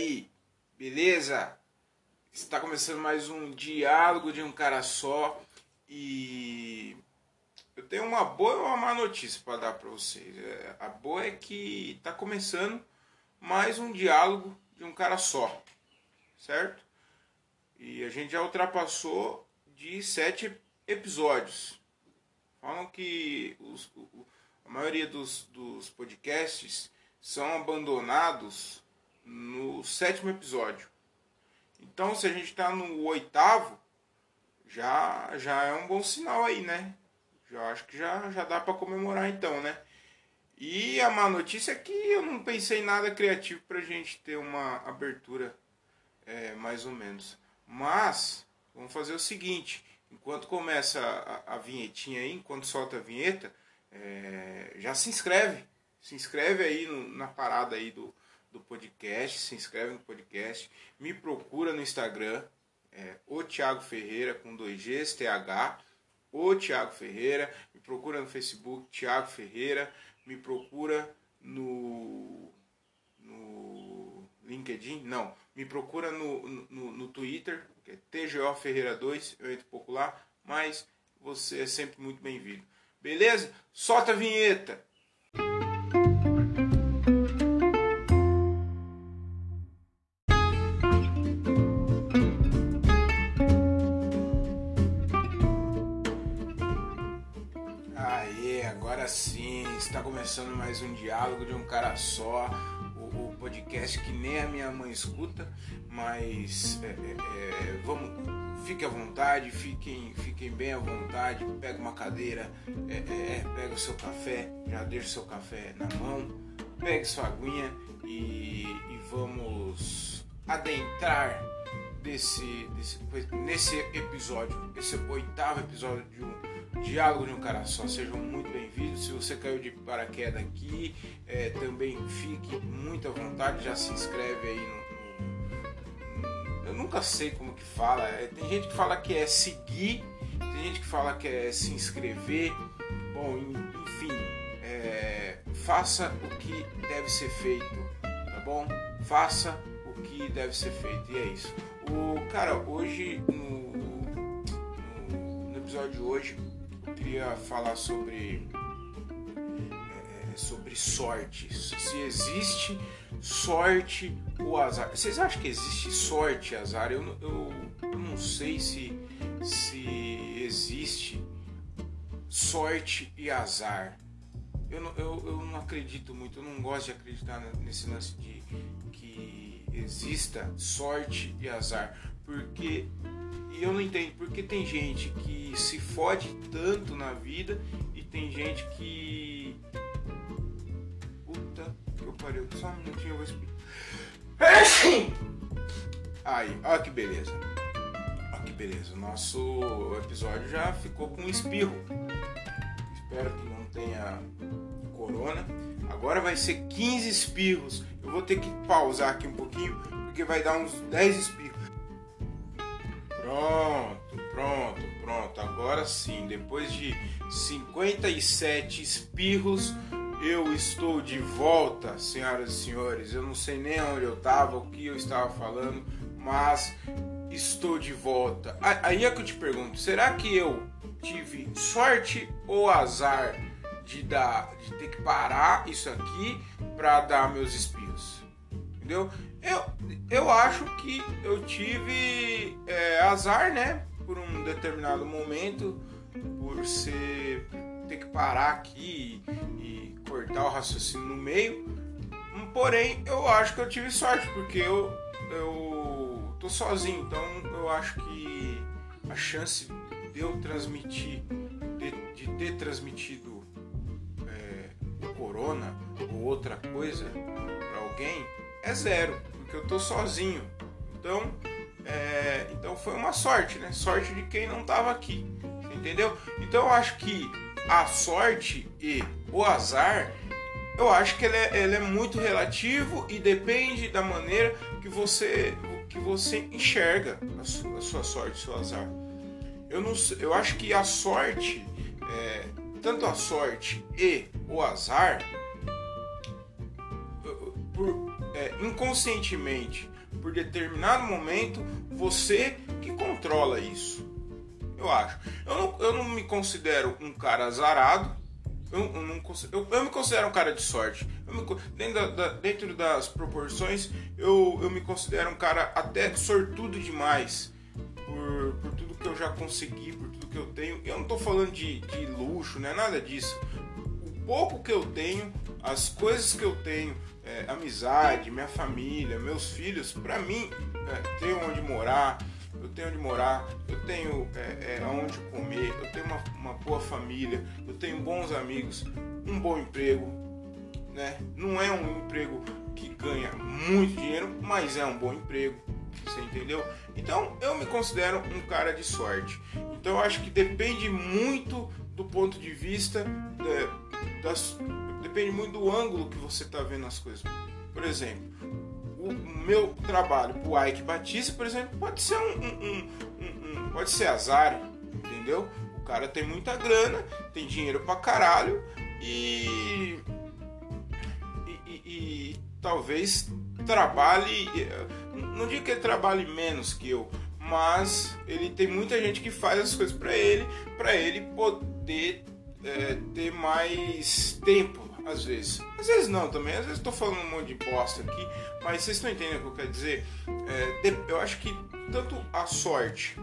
aí, beleza? Está começando mais um diálogo de um cara só e eu tenho uma boa e uma má notícia para dar para vocês. É, a boa é que está começando mais um diálogo de um cara só, certo? E a gente já ultrapassou de sete episódios. Falam que os, a maioria dos, dos podcasts são abandonados no sétimo episódio. Então, se a gente está no oitavo, já, já é um bom sinal aí, né? Já acho que já, já dá para comemorar então, né? E a má notícia é que eu não pensei em nada criativo para a gente ter uma abertura é, mais ou menos. Mas, vamos fazer o seguinte: enquanto começa a, a vinhetinha aí, enquanto solta a vinheta, é, já se inscreve. Se inscreve aí no, na parada aí do, do podcast, se inscreve no podcast, me procura no Instagram, é, o Thiago Ferreira com dois Gs, TH, o Thiago Ferreira, me procura no Facebook, Thiago Ferreira, me procura no, no LinkedIn, não, me procura no, no, no Twitter, que é TGO Ferreira 2, eu entro pouco lá, mas você é sempre muito bem-vindo. Beleza? Solta a vinheta! Começando mais um diálogo de um cara só, o, o podcast que nem a minha mãe escuta, mas é, é, é, vamos, fique à vontade, fiquem, fiquem bem à vontade, pega uma cadeira, é, é, é, pega o seu café, já deixa o seu café na mão, pegue sua aguinha e, e vamos adentrar desse, desse, nesse episódio, esse oitavo episódio de um diálogo de um cara só. Sejam muito bem-vindos. Se você caiu de paraquedas aqui, é, também fique muito à vontade, já se inscreve aí no, eu nunca sei como que fala. É, tem gente que fala que é seguir, tem gente que fala que é se inscrever. Bom, enfim, é, faça o que deve ser feito, tá bom? Faça o que deve ser feito e é isso. O cara, hoje no, no, episódio de hoje queria falar sobre é, sobre sorte. Se existe sorte ou azar. Vocês acham que existe sorte e azar? Eu, eu, eu não sei se, se existe sorte e azar. Eu não, eu, eu não acredito muito, eu não gosto de acreditar nesse lance de que exista sorte e azar. Porque e eu não entendo porque tem gente que se fode tanto na vida e tem gente que. Puta que eu pariu. Só um minutinho eu vou explicar. Aí, olha que beleza. Olha que beleza. Nosso episódio já ficou com um espirro. Espero que não tenha corona. Agora vai ser 15 espirros. Eu vou ter que pausar aqui um pouquinho porque vai dar uns 10 espirros. Pronto, pronto, pronto. Agora sim, depois de 57 espirros, eu estou de volta, senhoras e senhores. Eu não sei nem onde eu estava, o que eu estava falando, mas estou de volta. Aí é que eu te pergunto: será que eu tive sorte ou azar de dar, de ter que parar isso aqui para dar meus espirros? Entendeu? Eu, eu acho que eu tive é, azar, né? Por um determinado momento, por ter que parar aqui e, e cortar o raciocínio no meio. Porém, eu acho que eu tive sorte, porque eu, eu tô sozinho, então eu acho que a chance de eu transmitir, de, de ter transmitido é, o corona ou outra coisa para alguém é zero porque eu tô sozinho. Então, é, então foi uma sorte, né? Sorte de quem não estava aqui, entendeu? Então eu acho que a sorte e o azar, eu acho que ele é, ele é muito relativo e depende da maneira que você que você enxerga a sua, a sua sorte, seu azar. Eu não, eu acho que a sorte, é, tanto a sorte e o azar, por é, inconscientemente, por determinado momento, você que controla isso. Eu acho. Eu não, eu não me considero um cara azarado. Eu, eu, não, eu, eu me considero um cara de sorte. Me, dentro, da, da, dentro, das proporções, eu, eu me considero um cara até sortudo demais por, por tudo que eu já consegui, por tudo que eu tenho. Eu não estou falando de, de luxo, não é nada disso. O pouco que eu tenho, as coisas que eu tenho, é, amizade, minha família, meus filhos, para mim, é, ter onde morar, eu tenho onde morar, eu tenho é, é, onde comer, eu tenho uma, uma boa família, eu tenho bons amigos, um bom emprego, né? Não é um emprego que ganha muito dinheiro, mas é um bom emprego, você entendeu? Então eu me considero um cara de sorte. Então eu acho que depende muito do ponto de vista é, das, depende muito do ângulo que você está vendo as coisas. Por exemplo, o meu trabalho pro Ike Batista, por exemplo, pode ser um, um, um, um, pode ser azar, entendeu? O cara tem muita grana, tem dinheiro pra caralho e e, e, e talvez trabalhe, não digo que ele trabalhe menos que eu, mas ele tem muita gente que faz as coisas para ele, para ele poder é, ter mais tempo às vezes. Às vezes não também, às vezes estou falando um monte de bosta aqui, mas vocês estão entendendo o que eu quero dizer? É, eu acho que tanto a sorte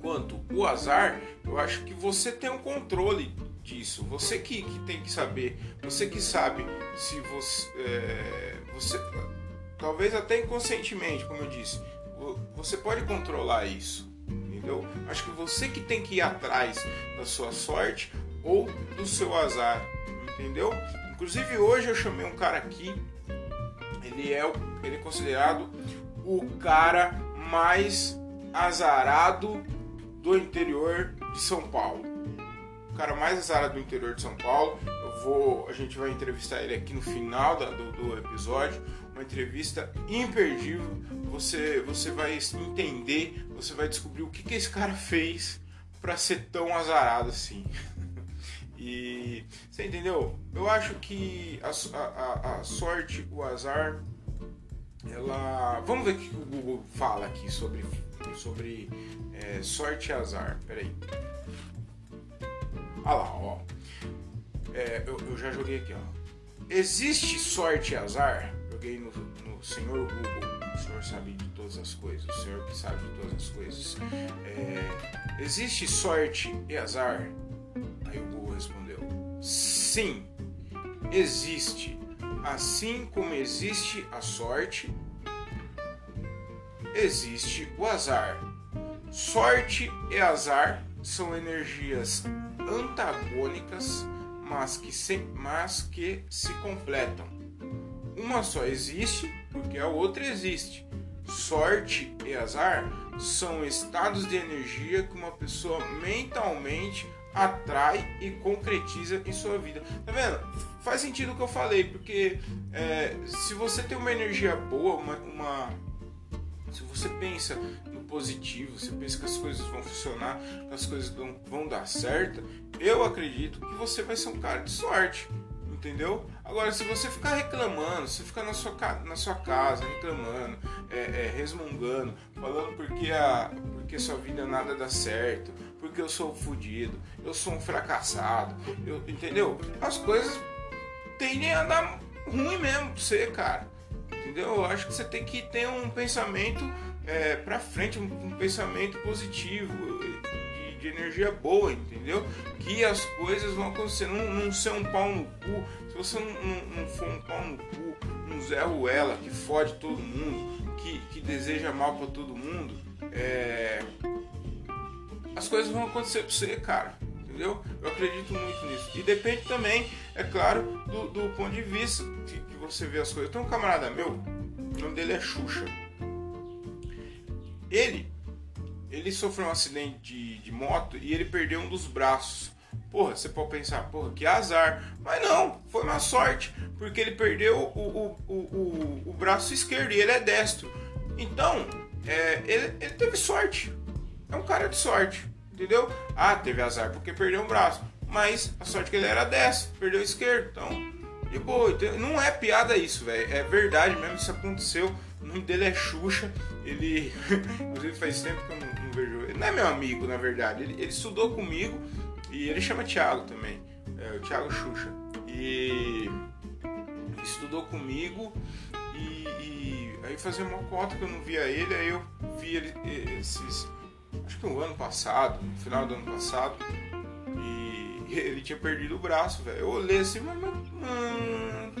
quanto o azar, eu acho que você tem um controle disso. Você que, que tem que saber, você que sabe se você, é, você. Talvez até inconscientemente, como eu disse, você pode controlar isso. Entendeu? Acho que você que tem que ir atrás da sua sorte ou do seu azar entendeu? Inclusive hoje eu chamei um cara aqui, ele é, ele é considerado o cara mais azarado do interior de São Paulo. O cara mais azarado do interior de São Paulo. Eu vou, a gente vai entrevistar ele aqui no final da, do, do episódio. Uma entrevista imperdível. Você, você vai entender, você vai descobrir o que, que esse cara fez para ser tão azarado assim. E você entendeu? Eu acho que a, a, a sorte, o azar, ela. Vamos ver o que o Google fala aqui sobre, sobre é, sorte e azar. Peraí. Olha lá, ó. É, eu, eu, já joguei aqui, ó. Existe sorte e azar? Joguei no, no Senhor Google. O senhor sabe de todas as coisas. O senhor que sabe de todas as coisas. É, existe sorte e azar? Aí o Google respondeu: Sim, existe. Assim como existe a sorte, existe o azar. Sorte e azar são energias antagônicas, mas que se, mas que se completam. Uma só existe porque a outra existe. Sorte e azar são estados de energia que uma pessoa mentalmente atrai e concretiza em sua vida. Tá vendo? Faz sentido o que eu falei, porque é, se você tem uma energia boa, uma, uma, se você pensa no positivo, você pensa que as coisas vão funcionar, que as coisas vão, vão dar certo, eu acredito que você vai ser um cara de sorte. Entendeu? Agora, se você ficar reclamando, se ficar na sua, na sua casa reclamando, é, é, resmungando, falando porque, a, porque sua vida nada dá certo, porque eu sou fodido, eu sou um fracassado, eu, entendeu? As coisas tendem a dar ruim mesmo pra você, cara. Entendeu? Eu acho que você tem que ter um pensamento é, pra frente, um, um pensamento positivo, de, de, energia boa, entendeu? Que as coisas vão acontecer, não, não ser um pau no cu. Se você não, não, não for um pau no cu, um Zé Ruela que fode todo mundo, que, que deseja mal para todo mundo, é as coisas vão acontecer pra você, cara. Entendeu? Eu acredito muito nisso. E depende também, é claro, do, do ponto de vista que, que, você vê as coisas. Tem um camarada meu, o nome dele é Xuxa. Ele, ele sofreu um acidente de, de moto e ele perdeu um dos braços. Porra, você pode pensar, porra, que azar. Mas não, foi uma sorte, porque ele perdeu o, o, o, o, o braço esquerdo e ele é destro. Então, é, ele, ele teve sorte é um cara de sorte, entendeu? Ah, teve azar porque perdeu um braço, mas a sorte que ele era dessa, perdeu o esquerdo, então E, pô, não é piada isso, velho. É verdade mesmo, isso aconteceu. O nome dele é Xuxa. Ele. Inclusive faz tempo que eu não, não, vejo. Ele não é meu amigo, na verdade. Ele, ele estudou comigo e ele chama Thiago também. É, o Thiago Xuxa. E estudou comigo e, e, aí fazia uma cota que eu não via ele, aí eu vi ele esses. Acho que o ano passado, no final do ano passado, e ele tinha perdido o braço, velho. Eu olhei assim, mas. Mano,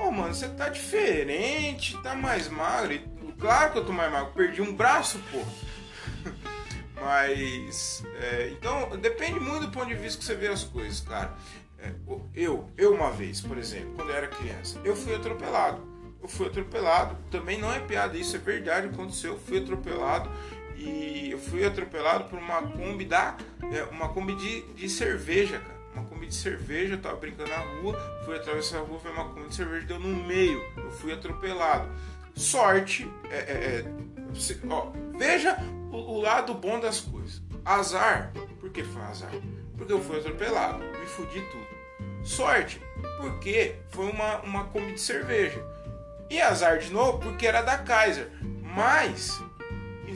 oh, mano, você tá diferente, tá mais magro. E, claro que eu tô mais magro, perdi um braço, pô. Mas. É, então, depende muito do ponto de vista que você vê as coisas, cara. É, eu, eu uma vez, por exemplo, quando eu era criança, eu fui atropelado. Eu fui atropelado. Também não é piada, isso é verdade, aconteceu. Eu fui atropelado e eu fui atropelado por uma Kombi da, é, uma Kombi de, de cerveja, cara. Uma Kombi de cerveja, eu tava brincando na rua, fui atravessar a rua, foi uma Kombi de cerveja, deu no meio. Eu fui atropelado. Sorte, é, é, é ó, veja o, o lado bom das coisas. Azar, por que foi azar? Porque eu fui atropelado, me fudi tudo. Sorte, porque foi uma, uma Kombi de cerveja. E azar de novo, porque era da Kaiser. Mas,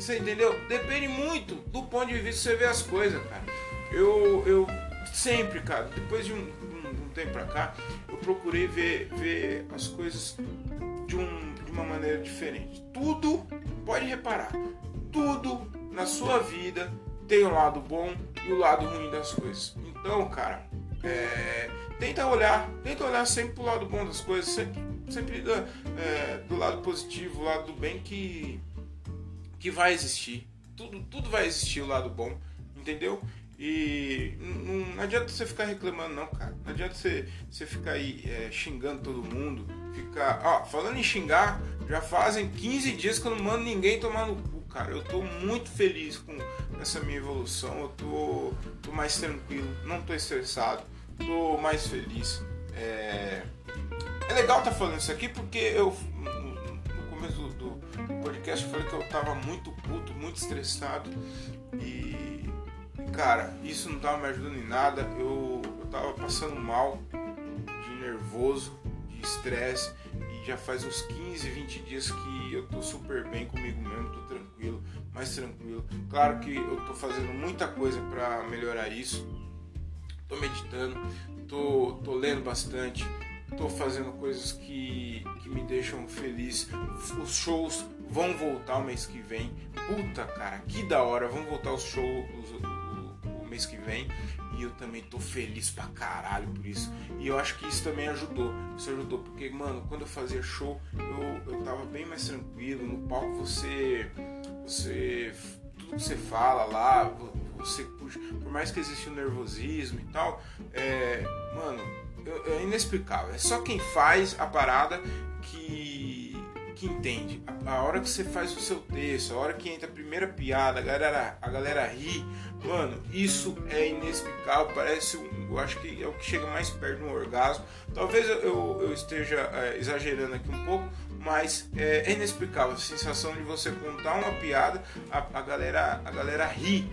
você entendeu? Depende muito do ponto de vista que você vê as coisas, cara. Eu, eu sempre, cara, depois de um, um, um tempo pra cá, eu procurei ver, ver as coisas de, um, de uma maneira diferente. Tudo, pode reparar, tudo na sua vida tem o lado bom e o lado ruim das coisas. Então, cara, é, tenta olhar, tenta olhar sempre pro lado bom das coisas, sempre, sempre do, é, do lado positivo, o lado do bem que, que vai existir. Tudo, tudo vai existir o lado bom, entendeu? E não, não, adianta você ficar reclamando, não, cara. Não adianta você, você ficar aí é, xingando todo mundo. Ficar. Ó, falando em xingar, já fazem 15 dias que eu não mando ninguém tomar no cu, cara. Eu tô muito feliz com essa minha evolução. Eu tô, tô mais tranquilo, não tô estressado tô mais feliz. É, é legal tá falando isso aqui porque eu no começo do podcast eu falei que eu tava muito puto, muito estressado e cara, isso não tava me ajudando em nada. Eu, eu tava passando mal de nervoso, de estresse e já faz uns 15, 20 dias que eu tô super bem comigo mesmo, tô tranquilo, mais tranquilo. Claro que eu tô fazendo muita coisa para melhorar isso tô meditando, tô, tô lendo bastante, tô fazendo coisas que, que me deixam feliz. Os shows vão voltar o mês que vem. Puta, cara, que da hora, vão voltar os shows o, mês que vem. E eu também tô feliz pra caralho por isso. E eu acho que isso também ajudou. Isso ajudou, porque, mano, quando eu fazia show, eu, eu tava bem mais tranquilo. No palco você. Você. Tudo que você fala lá, você puxa, por mais que exista o nervosismo e tal, é, mano, é inexplicável. É só quem faz a parada que, que entende. A, hora que você faz o seu texto, a hora que entra a primeira piada, a galera, a galera ri, mano, isso é inexplicável. Parece, um, eu acho que é o que chega mais perto de um orgasmo. Talvez eu, eu, eu esteja é, exagerando aqui um pouco, mas é, é, inexplicável a sensação de você contar uma piada, a, a galera, a galera ri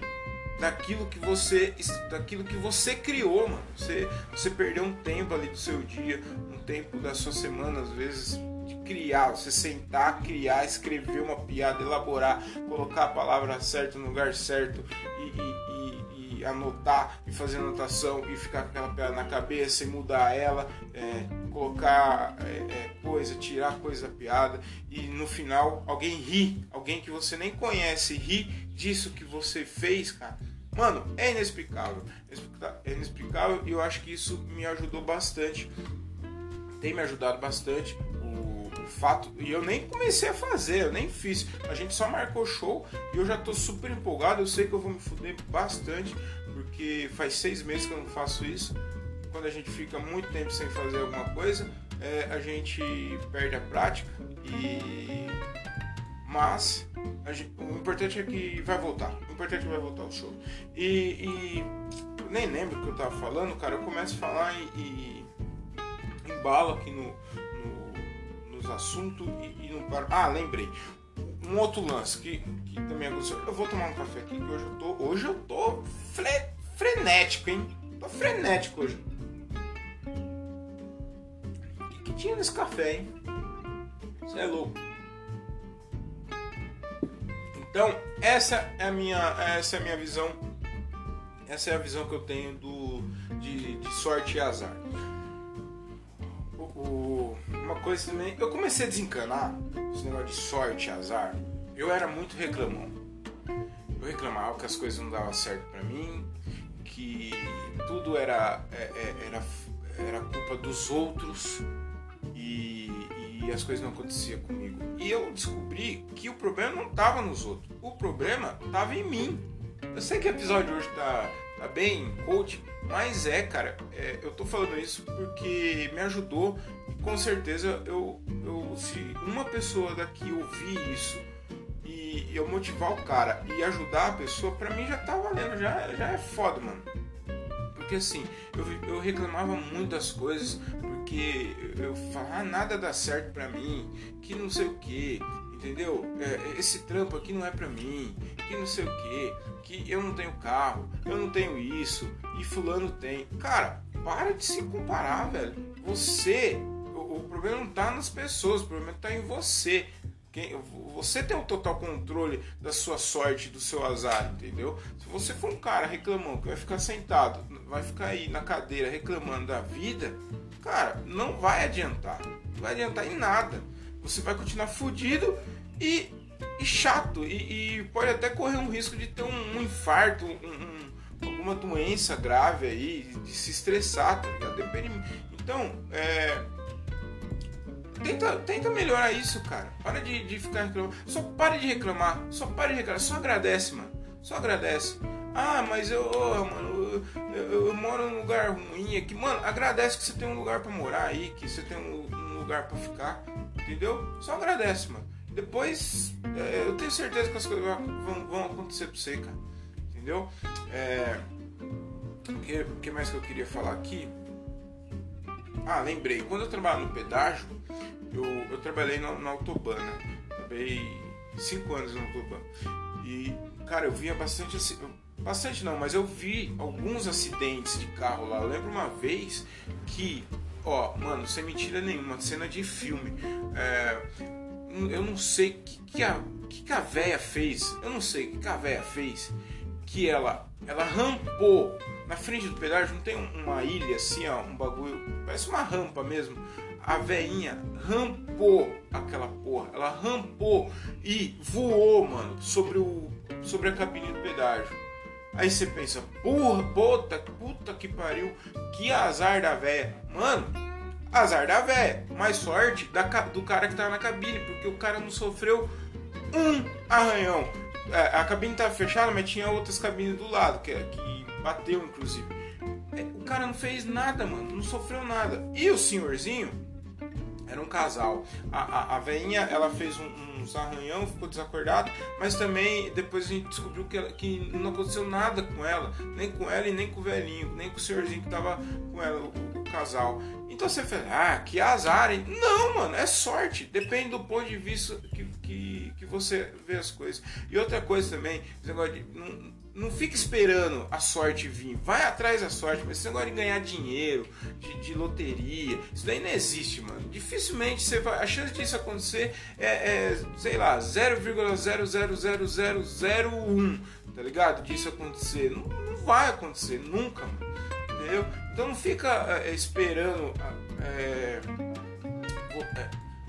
daquilo que você daquilo que você criou, mano. Você, você perdeu um tempo ali do seu dia, um tempo da sua semana, às vezes, criar, você sentar, criar, escrever uma piada, elaborar, colocar a palavra certa no lugar certo e, e, e, e anotar e fazer anotação e ficar com aquela piada na cabeça e mudar ela, é, colocar é, é, coisa, tirar coisa da piada e no final alguém ri, alguém que você nem conhece ri disso que você fez, cara Mano, é inexplicável. É inexplicável e eu acho que isso me ajudou bastante. Tem me ajudado bastante fato. E eu nem comecei a fazer, eu nem fiz. A gente só marcou show e eu já tô super empolgado. Eu sei que eu vou me fuder bastante, porque faz seis meses que eu não faço isso. Quando a gente fica muito tempo sem fazer alguma coisa, é, a gente perde a prática e mas gente, o importante é que vai voltar. O importante é que vai voltar o show. E, e nem lembro o que eu tava falando, cara. Eu começo a falar e, e embalo aqui no, no, nos assuntos e, e não paro. Ah, lembrei. Um outro lance que, que também aconteceu. Eu vou tomar um café aqui que hoje eu tô. Hoje eu tô fre, frenético, hein? Tô frenético hoje. tinha nesse café, hein? Você é louco. Então, essa é a minha, essa é a minha visão. Essa é a visão que eu tenho do, de, de sorte e azar. O, uma coisa também, eu comecei a desencanar esse negócio de sorte azar. Eu era muito reclamão. Eu reclamava que as coisas não davam certo para mim, que tudo era, é, é, era, era culpa dos outros e, e as coisas não aconteciam comigo. E eu descobri que o problema não estava nos outros, o problema estava em mim. Eu sei que o episódio hoje tá, tá bem coach, mas é, cara, é, eu tô falando isso porque me ajudou e com certeza eu, eu se uma pessoa daqui ouvir isso e eu motivar o cara e ajudar a pessoa, pra mim já tá valendo, já, já é foda, mano. Porque assim, eu, eu reclamava muito das coisas, porque eu falava, nada dá certo pra mim, que não sei o que, entendeu? É, esse trampo aqui não é pra mim, que não sei o que, que eu não tenho carro, eu não tenho isso, e fulano tem. Cara, para de se comparar, velho. Você, o, o problema não tá nas pessoas, o problema tá em você. Quem, você tem o total controle da sua sorte, do seu azar, entendeu? Se você for um cara reclamando que vai ficar sentado, vai ficar aí na cadeira reclamando da vida, cara, não vai adiantar. Não vai adiantar em nada. Você vai continuar fudido e, e chato. E, e, pode até correr um risco de ter um, um infarto, um, um, alguma doença grave aí, de se estressar, tá ligado? Depende. Então, é Tenta, tenta melhorar isso, cara. Para de, de ficar reclamando. Só pare de reclamar. Só pare de reclamar. Só agradece, mano. Só agradece. Ah, mas eu, oh, mano, eu, eu, eu, moro num lugar ruim aqui. Mano, agradece que você tem um lugar para morar aí, que você tem um, um lugar para ficar. Entendeu? Só agradece, mano. Depois, é, eu tenho certeza que as coisas vão, vão acontecer pra você, cara. Entendeu? É, o que, que mais que eu queria falar aqui? Ah, lembrei. Quando eu trabalhava no pedágio, eu, eu trabalhei na, na Autobahn, né? Trabalhei cinco anos na Autobahn. E, cara, eu via bastante... Bastante não, mas eu vi alguns acidentes de carro lá. Eu lembro uma vez que... Ó, mano, sem mentira nenhuma, cena de filme. É, eu não sei que, que a que, a véia fez. Eu não sei que, que a véia fez. Que ela, ela rampou na frente do pedágio não tem uma ilha assim, ó, um bagulho, parece uma rampa mesmo. A veinha rampou aquela porra, ela rampou e voou, mano, sobre o sobre a cabine do pedágio. Aí você pensa, porra, puta, puta que pariu, que azar da véia. Mano, azar da véia, mais sorte da, do cara que tá na cabine, porque o cara não sofreu um arranhão. É, a cabine tava fechada, mas tinha outras cabines do lado, que, que Bateu, inclusive. É, o cara não fez nada, mano. Não sofreu nada. E o senhorzinho era um casal. A, a, a veinha, ela fez um, uns arranhão, ficou desacordada, mas também depois a gente descobriu que, ela, que não aconteceu nada com ela, nem com ela e nem com o velhinho, nem com o senhorzinho que tava com ela, o, o casal. Então você fala, ah, que azar, hein? Não, mano, é sorte. Depende do ponto de vista que, que, que você vê as coisas. E outra coisa também, esse negócio de. Não, não fica esperando a sorte vir, vai atrás da sorte, mas esse negócio de ganhar dinheiro, de, de loteria, isso daí não existe, mano. Dificilmente você vai. A chance disso acontecer é, é sei lá, 0,0000001, tá ligado? Disso acontecer. Não, não vai acontecer, nunca, mano. Entendeu? Então não fica é, esperando. É,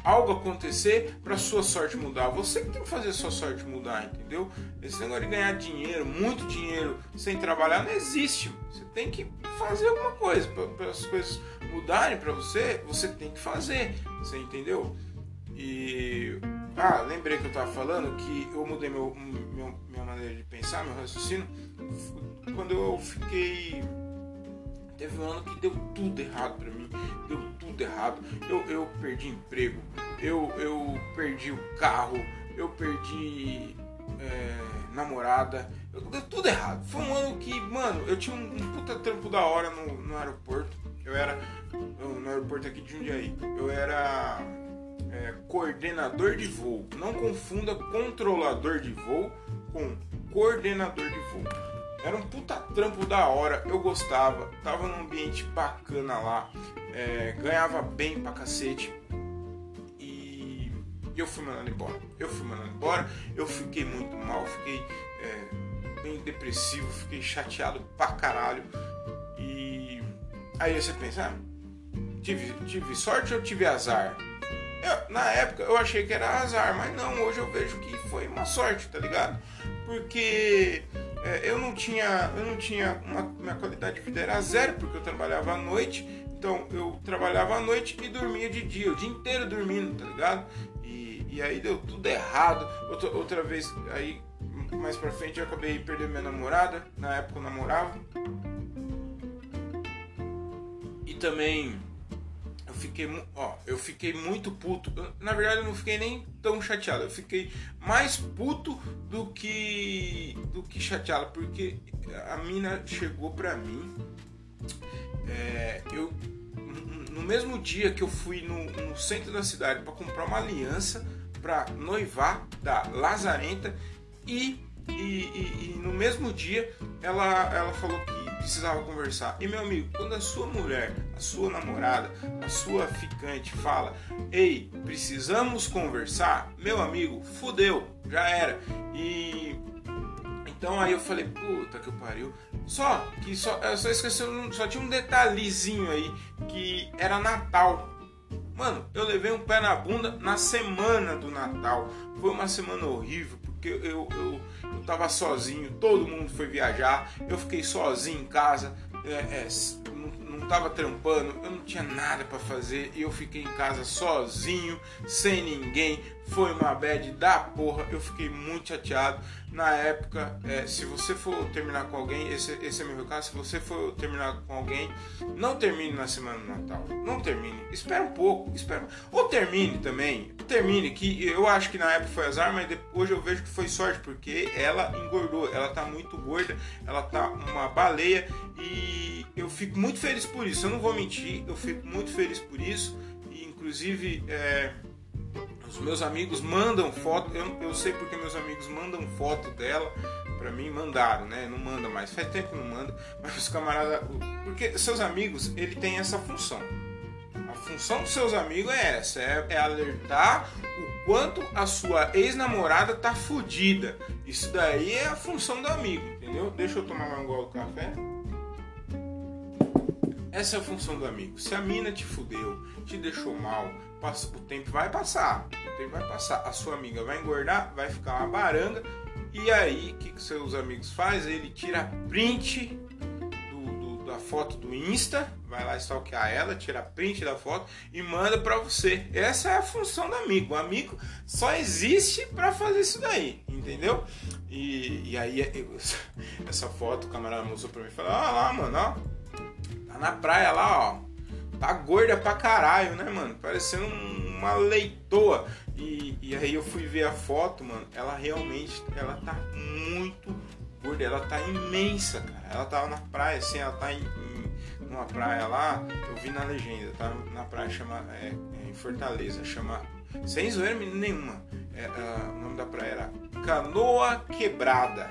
algo acontecer para sua sorte mudar. Você que tem que fazer a sua sorte mudar, entendeu? Esse negócio de ganhar dinheiro, muito dinheiro, sem trabalhar, não existe. Você tem que fazer alguma coisa para as coisas mudarem para você. Você tem que fazer, você entendeu? E ah, lembrei que eu estava falando que eu mudei meu, meu, minha maneira de pensar, meu raciocínio, quando eu fiquei Teve um ano que deu tudo errado para mim, deu tudo errado. Eu, eu perdi emprego, eu, eu perdi o carro, eu perdi é, namorada, eu, deu tudo errado. Foi um ano que, mano, eu tinha um, um puta trampo da hora no, no aeroporto. Eu era no aeroporto aqui de Jundiaí. Eu era é, coordenador de voo. Não confunda controlador de voo com coordenador de voo. Era um puta trampo da hora, eu gostava, tava num ambiente bacana lá. é, ganhava bem pra cacete. E eu fui mandando embora. Eu fui mandando embora, eu fiquei muito mal, fiquei é, bem depressivo, fiquei chateado pra caralho. E aí você pensa, ah, tive, tive sorte ou tive azar? Eu, na época eu achei que era azar, mas não, hoje eu vejo que foi uma sorte, tá ligado? Porque é, eu não tinha, eu não tinha uma, minha qualidade de vida era zero, porque eu trabalhava à noite, então eu trabalhava à noite e dormia de dia, o dia inteiro dormindo, tá ligado? E, e aí deu tudo errado. Outra, outra vez, aí mais pra frente eu acabei perdendo minha namorada, na época eu namorava. E também fiquei, ó, eu fiquei muito puto. Na verdade, eu não fiquei nem tão chateado. Eu fiquei mais puto do que do que chateado, porque a mina chegou pra mim. É, eu no mesmo dia que eu fui no, no centro da cidade para comprar uma aliança para noivar da Lazarenta e, e, e, e no mesmo dia ela, ela falou que precisava conversar. E meu amigo, quando a sua mulher, a sua namorada, a sua ficante fala: "Ei, precisamos conversar", meu amigo, fudeu, já era. E então aí eu falei: "Puta que pariu". Só que só eu só esqueci, só tinha um detalhezinho aí que era Natal. Mano, eu levei um pé na bunda na semana do Natal. Foi uma semana horrível, porque eu, eu, eu, tava sozinho, todo mundo foi viajar, eu fiquei sozinho em casa, é, é, não, não tava trampando, eu não tinha nada para fazer e eu fiquei em casa sozinho, sem ninguém. Foi uma bad da porra, eu fiquei muito chateado na época, é, se você for terminar com alguém, esse, esse é meu caso, se você for terminar com alguém, não termine na semana do Natal. Não termine. Espera um pouco, espera. Ou termine também. Termine, que eu acho que na época foi azar, mas hoje eu vejo que foi sorte, porque ela engordou, ela tá muito gorda, ela tá uma baleia e eu fico muito feliz por isso. Eu não vou mentir, eu fico muito feliz por isso. E inclusive. É, os meus amigos mandam foto, eu, eu sei porque meus amigos mandam foto dela para mim, mandaram, né? Não manda mais, faz tempo que não manda, mas os camaradas. Porque seus amigos, ele tem essa função. A função dos seus amigos é essa: é, é alertar o quanto a sua ex-namorada tá fodida. Isso daí é a função do amigo, entendeu? Deixa eu tomar um gole do café. Essa é a função do amigo. Se a mina te fudeu, te deixou mal, o tempo vai passar, o tempo vai passar. A sua amiga vai engordar, vai ficar uma baranga. E aí, o que, que seus amigos fazem? Ele tira print do, do, da foto do Insta, vai lá stalkear ela, tira print da foto e manda para você. Essa é a função do amigo. O amigo só existe para fazer isso daí, entendeu? E, e aí, eu, essa foto o camarada mostrou pra mim e falou: Olha lá, mano, ó, tá na praia lá, ó tá gorda pra caralho, né, mano? Parecendo uma leitoa. E, e aí eu fui ver a foto, mano. Ela realmente, ela tá muito gorda. Ela tá imensa, cara. Ela tava na praia, assim, ela tá em, numa praia lá. Eu vi na legenda, tá? Na praia chama, é, é em Fortaleza, chama, sem zoeira nenhuma. É, uh, o nome da praia era Canoa Quebrada.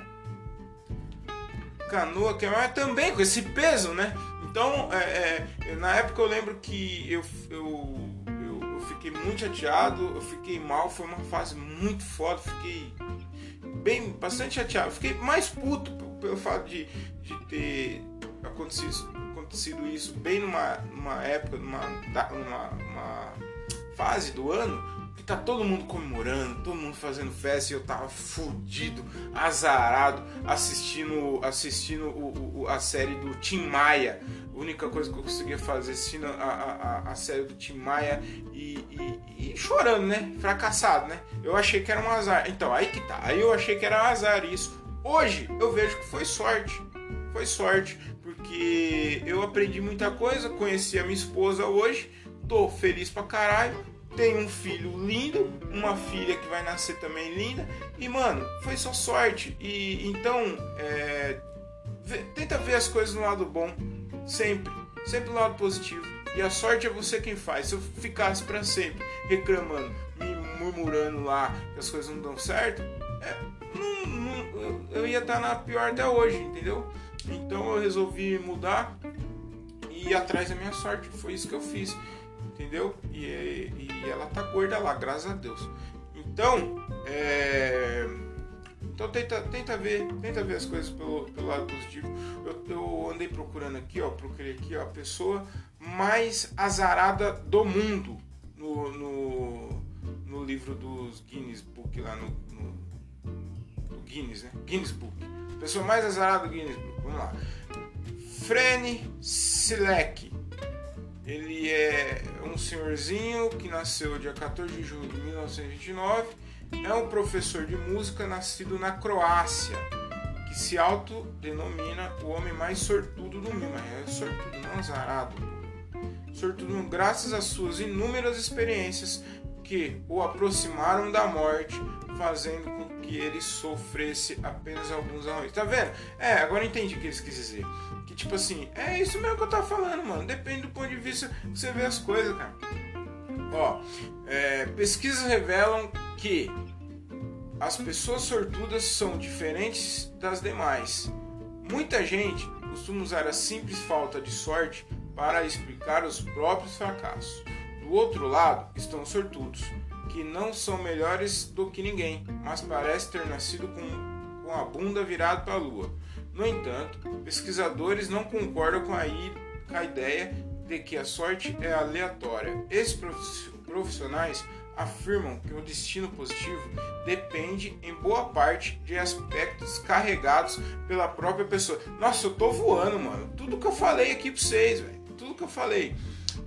Canoa Quebrada, também com esse peso, né? Então, é, é, na época eu lembro que eu, eu, eu, eu, fiquei muito chateado, eu fiquei mal, foi uma fase muito foda, fiquei bem, bastante chateado. Fiquei mais puto pelo fato de, de ter acontecido, acontecido isso bem numa, numa época, numa, numa fase do ano que tá todo mundo comemorando, todo mundo fazendo festa e eu tava fudido, azarado, assistindo assistindo o, o, a série do Tim Maia única coisa que eu conseguia fazer assistindo a, a, a série do Tim Maia e, e, e, chorando, né? Fracassado, né? Eu achei que era um azar. Então, aí que tá. Aí eu achei que era um azar isso. Hoje eu vejo que foi sorte. Foi sorte, porque eu aprendi muita coisa, conheci a minha esposa hoje, tô feliz pra caralho. Tenho um filho lindo, uma filha que vai nascer também linda. E, mano, foi só sorte. E então, é, tenta ver as coisas no lado bom Sempre. Sempre o lado positivo. E a sorte é você quem faz. Se eu ficasse para sempre reclamando, me murmurando lá que as coisas não dão certo, é, não, não, eu ia estar na pior até hoje, entendeu? Então eu resolvi mudar e ir atrás da minha sorte. Foi isso que eu fiz, entendeu? E, e ela tá gorda lá, graças a Deus. Então, é... Então tenta, tenta ver, tenta ver as coisas pelo, pelo lado positivo. Eu, eu andei procurando aqui, ó, procurei aqui, ó, a pessoa mais azarada do mundo no, no, no livro dos Guinness Book lá no, no, no Guinness, né? Guinness Book. Pessoa mais azarada do Guinness Book. Vamos lá. Frene Silek. Ele é um senhorzinho que nasceu dia 14 de junho de 1929 é um professor de música nascido na Croácia, que se autodenomina o homem mais sortudo do mundo. É sortudo, não azarado. Sortudo graças às suas inúmeras experiências que o aproximaram da morte, fazendo com que ele sofresse apenas alguns arranhões. Tá vendo? É, agora entendi o que eles quis dizer. Que tipo assim, é isso mesmo que eu tava falando, mano. Depende do ponto de vista que você vê as coisas, cara. Ó, é, pesquisas revelam que as pessoas sortudas são diferentes das demais. Muita gente costuma usar a simples falta de sorte para explicar os próprios fracassos. Do outro lado estão sortudos, que não são melhores do que ninguém, mas parecem ter nascido com, com a bunda virada para a lua. No entanto, pesquisadores não concordam com a, com a ideia de que a sorte é aleatória. Esses profissionais afirmam que o destino positivo depende em boa parte de aspectos carregados pela própria pessoa. Nossa, eu tô voando, mano. Tudo que eu falei aqui pra vocês, velho. Tudo que eu falei.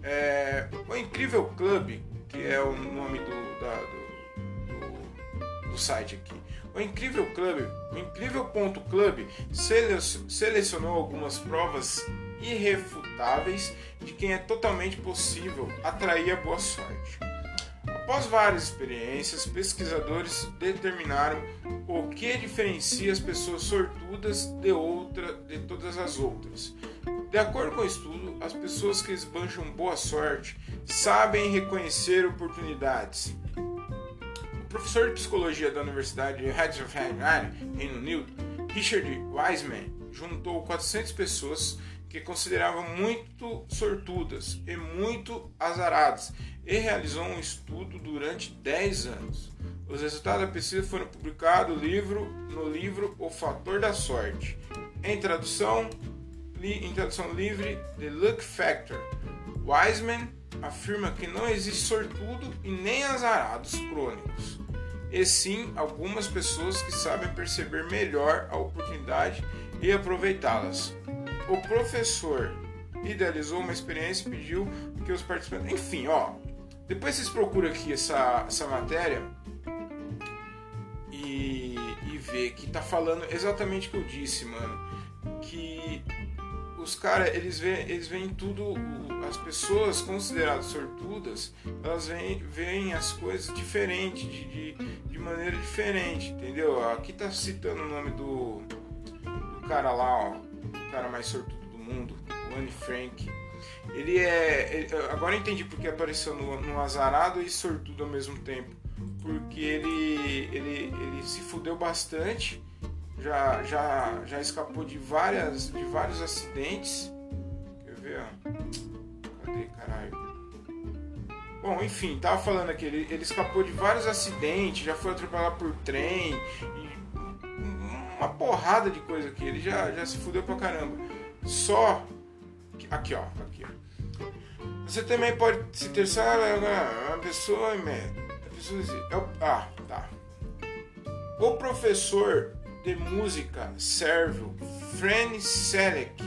É, o Incrível Club, que é o nome do, da, do, do, do site aqui. O Incrível Club, o Incrível.club selecionou algumas provas irrefutáveis de quem é totalmente possível atrair a boa sorte. Após várias experiências, pesquisadores determinaram o que diferencia as pessoas sortudas de, outra, de todas as outras. De acordo com o estudo, as pessoas que esbanjam boa sorte sabem reconhecer oportunidades. O professor de psicologia da Universidade de Heidelberg, Reino Unido, Richard Wiseman, juntou 400 pessoas que consideravam muito sortudas e muito azaradas e realizou um estudo durante 10 anos. Os resultados da pesquisa foram publicados no livro, no livro O Fator da Sorte, em tradução, em tradução livre, The Luck Factor. Wiseman afirma que não existe sortudo e nem azarados crônicos, e sim algumas pessoas que sabem perceber melhor a oportunidade e aproveitá-las. O professor idealizou uma experiência e pediu que os participantes. Enfim, ó, depois vocês procuram aqui essa, essa matéria e, e vê que tá falando exatamente o que eu disse, mano. Que os caras, eles veem, eles veem tudo, as pessoas consideradas sortudas, elas veem, veem as coisas diferente, de, de, de, maneira diferente, entendeu? Aqui tá citando o nome do, do cara lá, ó, o cara mais sortudo do mundo, o Anne Frank ele é. Ele, agora entendi porque apareceu no, no azarado e sortudo ao mesmo tempo. Porque ele, ele, ele se fudeu bastante, já, já, já escapou de, várias, de vários acidentes. Quer ver? Cadê, caralho? Bom, enfim, tava falando aqui, ele, ele escapou de vários acidentes, já foi atropelado por trem, uma porrada de coisa aqui. Ele já, já se fudeu pra caramba. Só. Aqui, ó. Aqui, ó. Você também pode se interessar uma pessoa, pessoa é ah, tá. O professor de música sérvio Fren Selek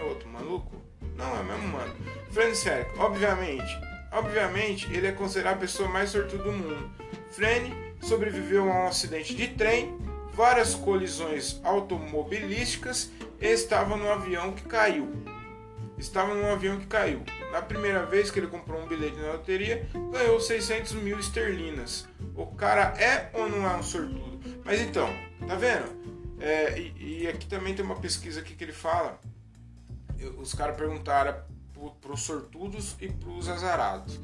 é outro maluco? Não, é mesmo mano. Fren Selek, obviamente, obviamente ele é considerado a pessoa mais sortuda do mundo. Fren sobreviveu a um acidente de trem, várias colisões automobilísticas e estava no avião que caiu estava num avião que caiu. Na primeira vez que ele comprou um bilhete na loteria, ganhou 600 mil esterlinas. O cara é ou não é um sortudo? Mas então, tá vendo? É, e, e, aqui também tem uma pesquisa aqui que ele fala. Os caras perguntaram para os sortudos e para os azarados.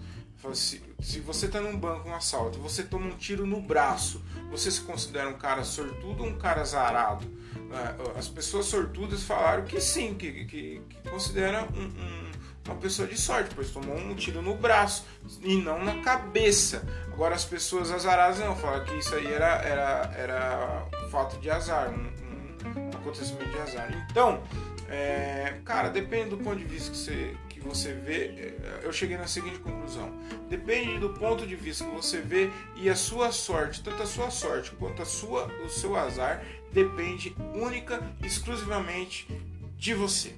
Se, se você tá num banco, um assalto, você toma um tiro no braço, você se considera um cara sortudo ou um cara azarado? É, as pessoas sortudas falaram que sim, que, que, que considera um, um, uma pessoa de sorte, pois tomou um tiro no braço e não na cabeça. Agora as pessoas azaradas não, falam que isso aí era, era, era fato de azar, um, um acontecimento de azar. Então, é, cara, depende do ponto de vista que você, que você vê, é, eu cheguei na seguinte conclusão: depende do ponto de vista que você vê e a sua sorte, tanto a sua sorte quanto a sua, o seu azar, depende única e exclusivamente de você.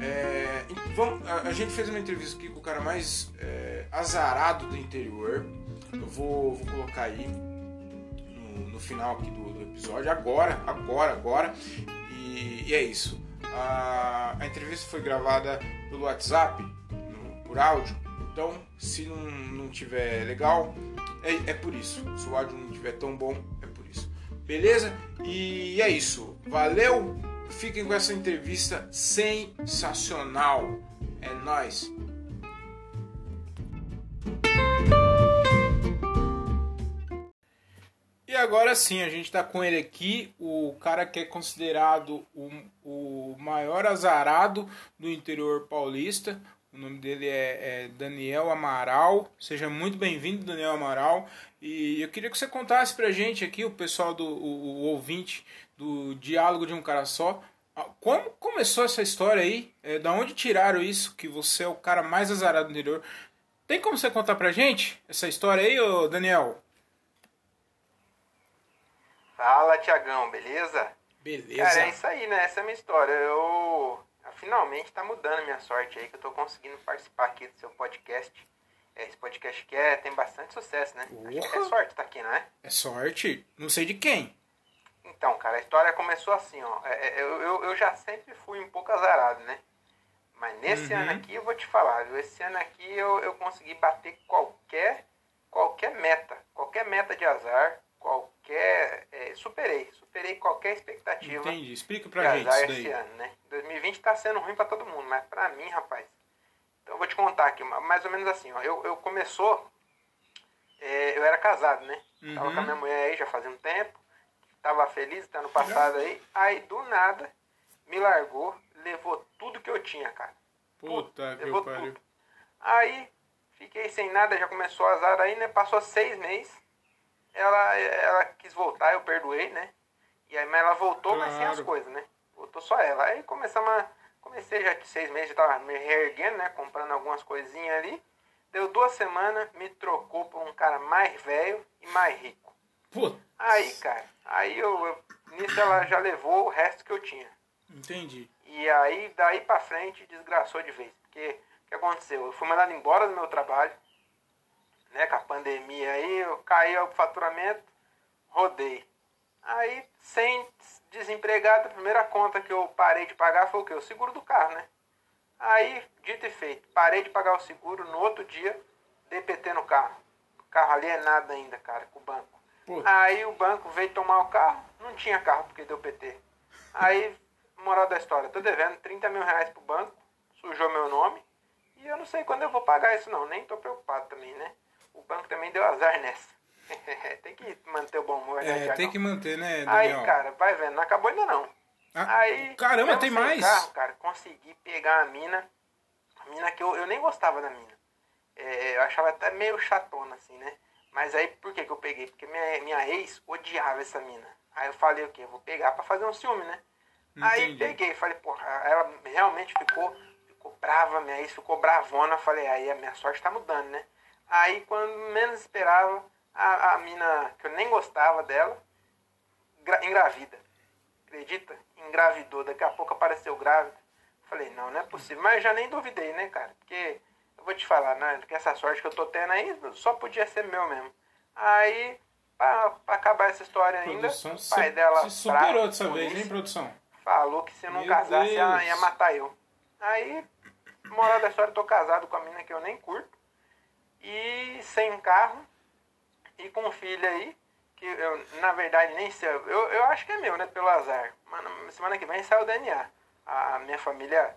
É, vamos, a, a, gente fez uma entrevista aqui com o cara mais é, azarado do interior. Eu vou, vou colocar aí no, final aqui do, do, episódio, agora, agora, agora. E, e é isso. A, a entrevista foi gravada pelo WhatsApp, no, por áudio. Então, se não, não tiver legal, é, é por isso. Se o áudio não tiver tão bom, é por isso. Beleza? E é isso. Valeu! Fiquem com essa entrevista sensacional. É nós. Agora sim, a gente está com ele aqui, o cara que é considerado o, o maior azarado do interior paulista. O nome dele é, é Daniel Amaral. Seja muito bem-vindo, Daniel Amaral. E eu queria que você contasse pra gente aqui, o pessoal do o, o ouvinte do Diálogo de um Cara Só, como começou essa história aí? É, da onde tiraram isso? Que você é o cara mais azarado do interior. Tem como você contar pra gente essa história aí, ô Daniel? Fala, Tiagão, beleza? Beleza. Cara, é isso aí, né? Essa é a minha história. Eu finalmente tá mudando a minha sorte aí, que eu tô conseguindo participar aqui do seu podcast. É, esse podcast que é, tem bastante sucesso, né? Acho que é sorte tá aqui, não é? É sorte? Não sei de quem. Então, cara, a história começou assim, ó. É, é, eu, eu, eu já sempre fui um pouco azarado, né? Mas nesse uhum. ano aqui eu vou te falar, viu? esse ano aqui eu, eu consegui bater qualquer, qualquer meta, qualquer meta de azar, qualquer. É, superei, superei qualquer expectativa. Entendi, explica pra gente isso daí. esse ano, né? 2020 tá sendo ruim para todo mundo, mas pra mim, rapaz. Então eu vou te contar aqui, mais ou menos assim, ó. Eu, eu começou. É, eu era casado, né? Uhum. Tava com a minha mulher aí já fazia um tempo. Tava feliz, tá no passado aí. Aí do nada me largou, levou tudo que eu tinha, cara. Puta que levou pariu. Tudo. Aí fiquei sem nada, já começou a azar aí, né? Passou seis meses ela, ela quis voltar, eu perdoei, né? E aí, mas ela voltou, claro. mas sem as coisas, né? Voltou só ela. Aí começamos a, Comecei já de seis meses, já tava me reerguendo, né? Comprando algumas coisinhas ali. Deu duas semanas, me trocou por um cara mais velho e mais rico. Putz. Aí, cara, aí eu, eu, Nisso ela já levou o resto que eu tinha. Entendi. E aí, daí pra frente, desgraçou de vez. Porque o que aconteceu? Eu fui mandado embora do meu trabalho né, com a pandemia aí, eu caí o faturamento, rodei. Aí, sem desempregado, a primeira conta que eu parei de pagar foi o quê? O seguro do carro, né? Aí, dito e feito, parei de pagar o seguro, no outro dia, DPT no carro. O carro ali é nada ainda, cara, com o banco. Aí o banco veio tomar o carro, não tinha carro porque deu PT. Aí, moral da história, tô devendo 30 mil reais pro banco, sujou meu nome, e eu não sei quando eu vou pagar isso não, nem tô preocupado também, né? O banco também deu azar nessa. tem que manter o bom humor, né, É, tem que manter, né, Daniel? Aí, cara, vai vendo, não acabou ainda não. Ah, aí, caramba, tem mais? Carro, cara, consegui pegar a mina, a mina que eu, eu nem gostava da mina. É, eu achava até meio chatona, assim, né? Mas aí, por que que eu peguei? Porque minha, minha ex odiava essa mina. Aí eu falei o quê? Eu vou pegar pra fazer um ciúme, né? Entendi. Aí peguei, falei, porra, ela realmente ficou, ficou brava, minha ex ficou bravona. Falei, aí a minha sorte tá mudando, né? Aí, quando menos esperava, a, a mina, que eu nem gostava dela, engravida. Acredita? Engravidou. Daqui a pouco apareceu grávida. Falei, não, não é possível. Mas já nem duvidei, né, cara? Porque eu vou te falar, né? Que essa sorte que eu tô tendo aí só podia ser meu mesmo. Aí, pra, pra acabar essa história ainda, produção, o pai dela. Se superou dessa vez, hein, produção? Falou que se eu não meu casasse, ela ia matar eu. Aí, moral da história, eu tô casado com a mina que eu nem curto e sem carro e com um filho aí, que eu, na verdade, nem sei, eu, eu acho que é meu, né, pelo azar. Mano, semana que vem sai o DNA. A, minha família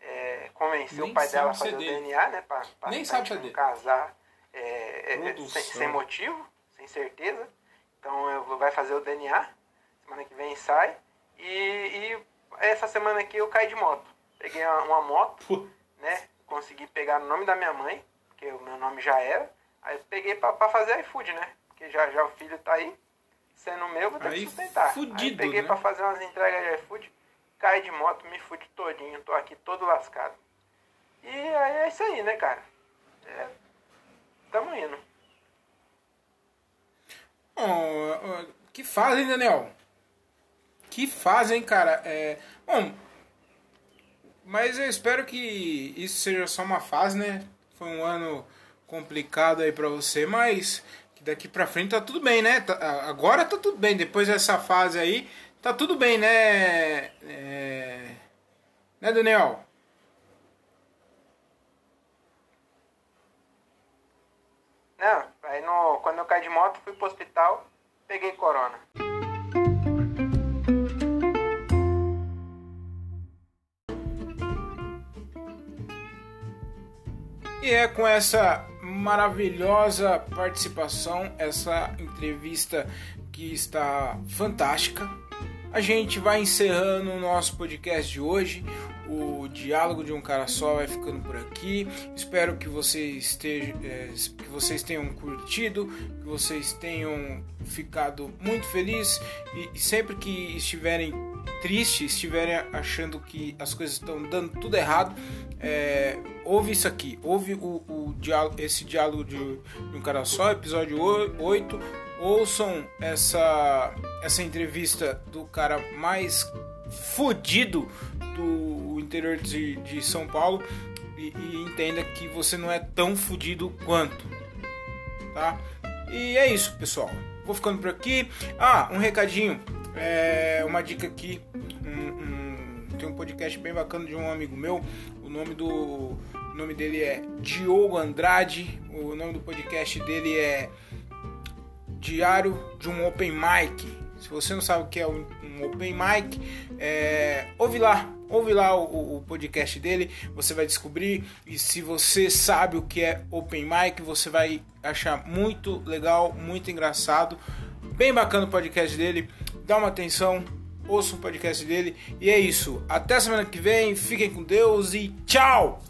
é, convenceu nem o pai dela a fazer o DNA, né, pra, pra nem sabe casar. é, é, sem, sem, motivo, sem certeza. Então eu vai fazer o DNA, semana que vem sai. E, e essa semana aqui eu caí de moto. Peguei uma, uma moto, né? Consegui pegar o nome da minha mãe, porque o meu nome já era. Aí eu peguei pra, pra fazer iFood, né? Porque já, já o filho tá aí, sendo meu, vou ter aí, que sustentar. Fudido, aí peguei né? pra fazer umas entregas de iFood, caí de moto, me fudi todinho, tô aqui todo lascado. E aí é isso aí, né, cara? É, tamo indo. Oh, que hein, Daniel? Que hein, cara? É, bom, mas eu espero que isso seja só uma fase, né? Foi um ano complicado aí pra você, mas daqui pra frente tá tudo bem, né? Tá, agora tá tudo bem. Depois dessa fase aí, tá tudo bem, né? É... Né, Daniel? Não, aí no, quando eu caí de moto, fui pro hospital, peguei corona. E é com essa maravilhosa participação, essa entrevista que está fantástica. A gente vai encerrando o nosso podcast de hoje o diálogo de um cara só vai ficando por aqui. Espero que vocês, estejam, é, que vocês tenham curtido, que vocês tenham ficado muito felizes e sempre que estiverem tristes, estiverem achando que as coisas estão dando tudo errado, é, ouve isso aqui, ouve o, o diálogo, esse diálogo de, de um cara só, episódio 8, ouçam essa, essa entrevista do cara mais fudido do interior de, de São Paulo e, e, entenda que você não é tão fudido quanto, tá? E é isso, pessoal. Vou ficando por aqui. Ah, um recadinho, é, uma dica aqui. Um, um, tem um podcast bem bacana de um amigo meu. O nome do o nome dele é Diogo Andrade. O nome do podcast dele é Diário de um Open Mic. Se você não sabe o que é um, Open Mic, é, ouve lá, ouve lá o, o, podcast dele, você vai descobrir. E se você sabe o que é Open Mic, você vai achar muito legal, muito engraçado. Bem bacana o podcast dele. Dá uma atenção, ouça o podcast dele. E é isso. Até semana que vem. Fiquem com Deus e tchau!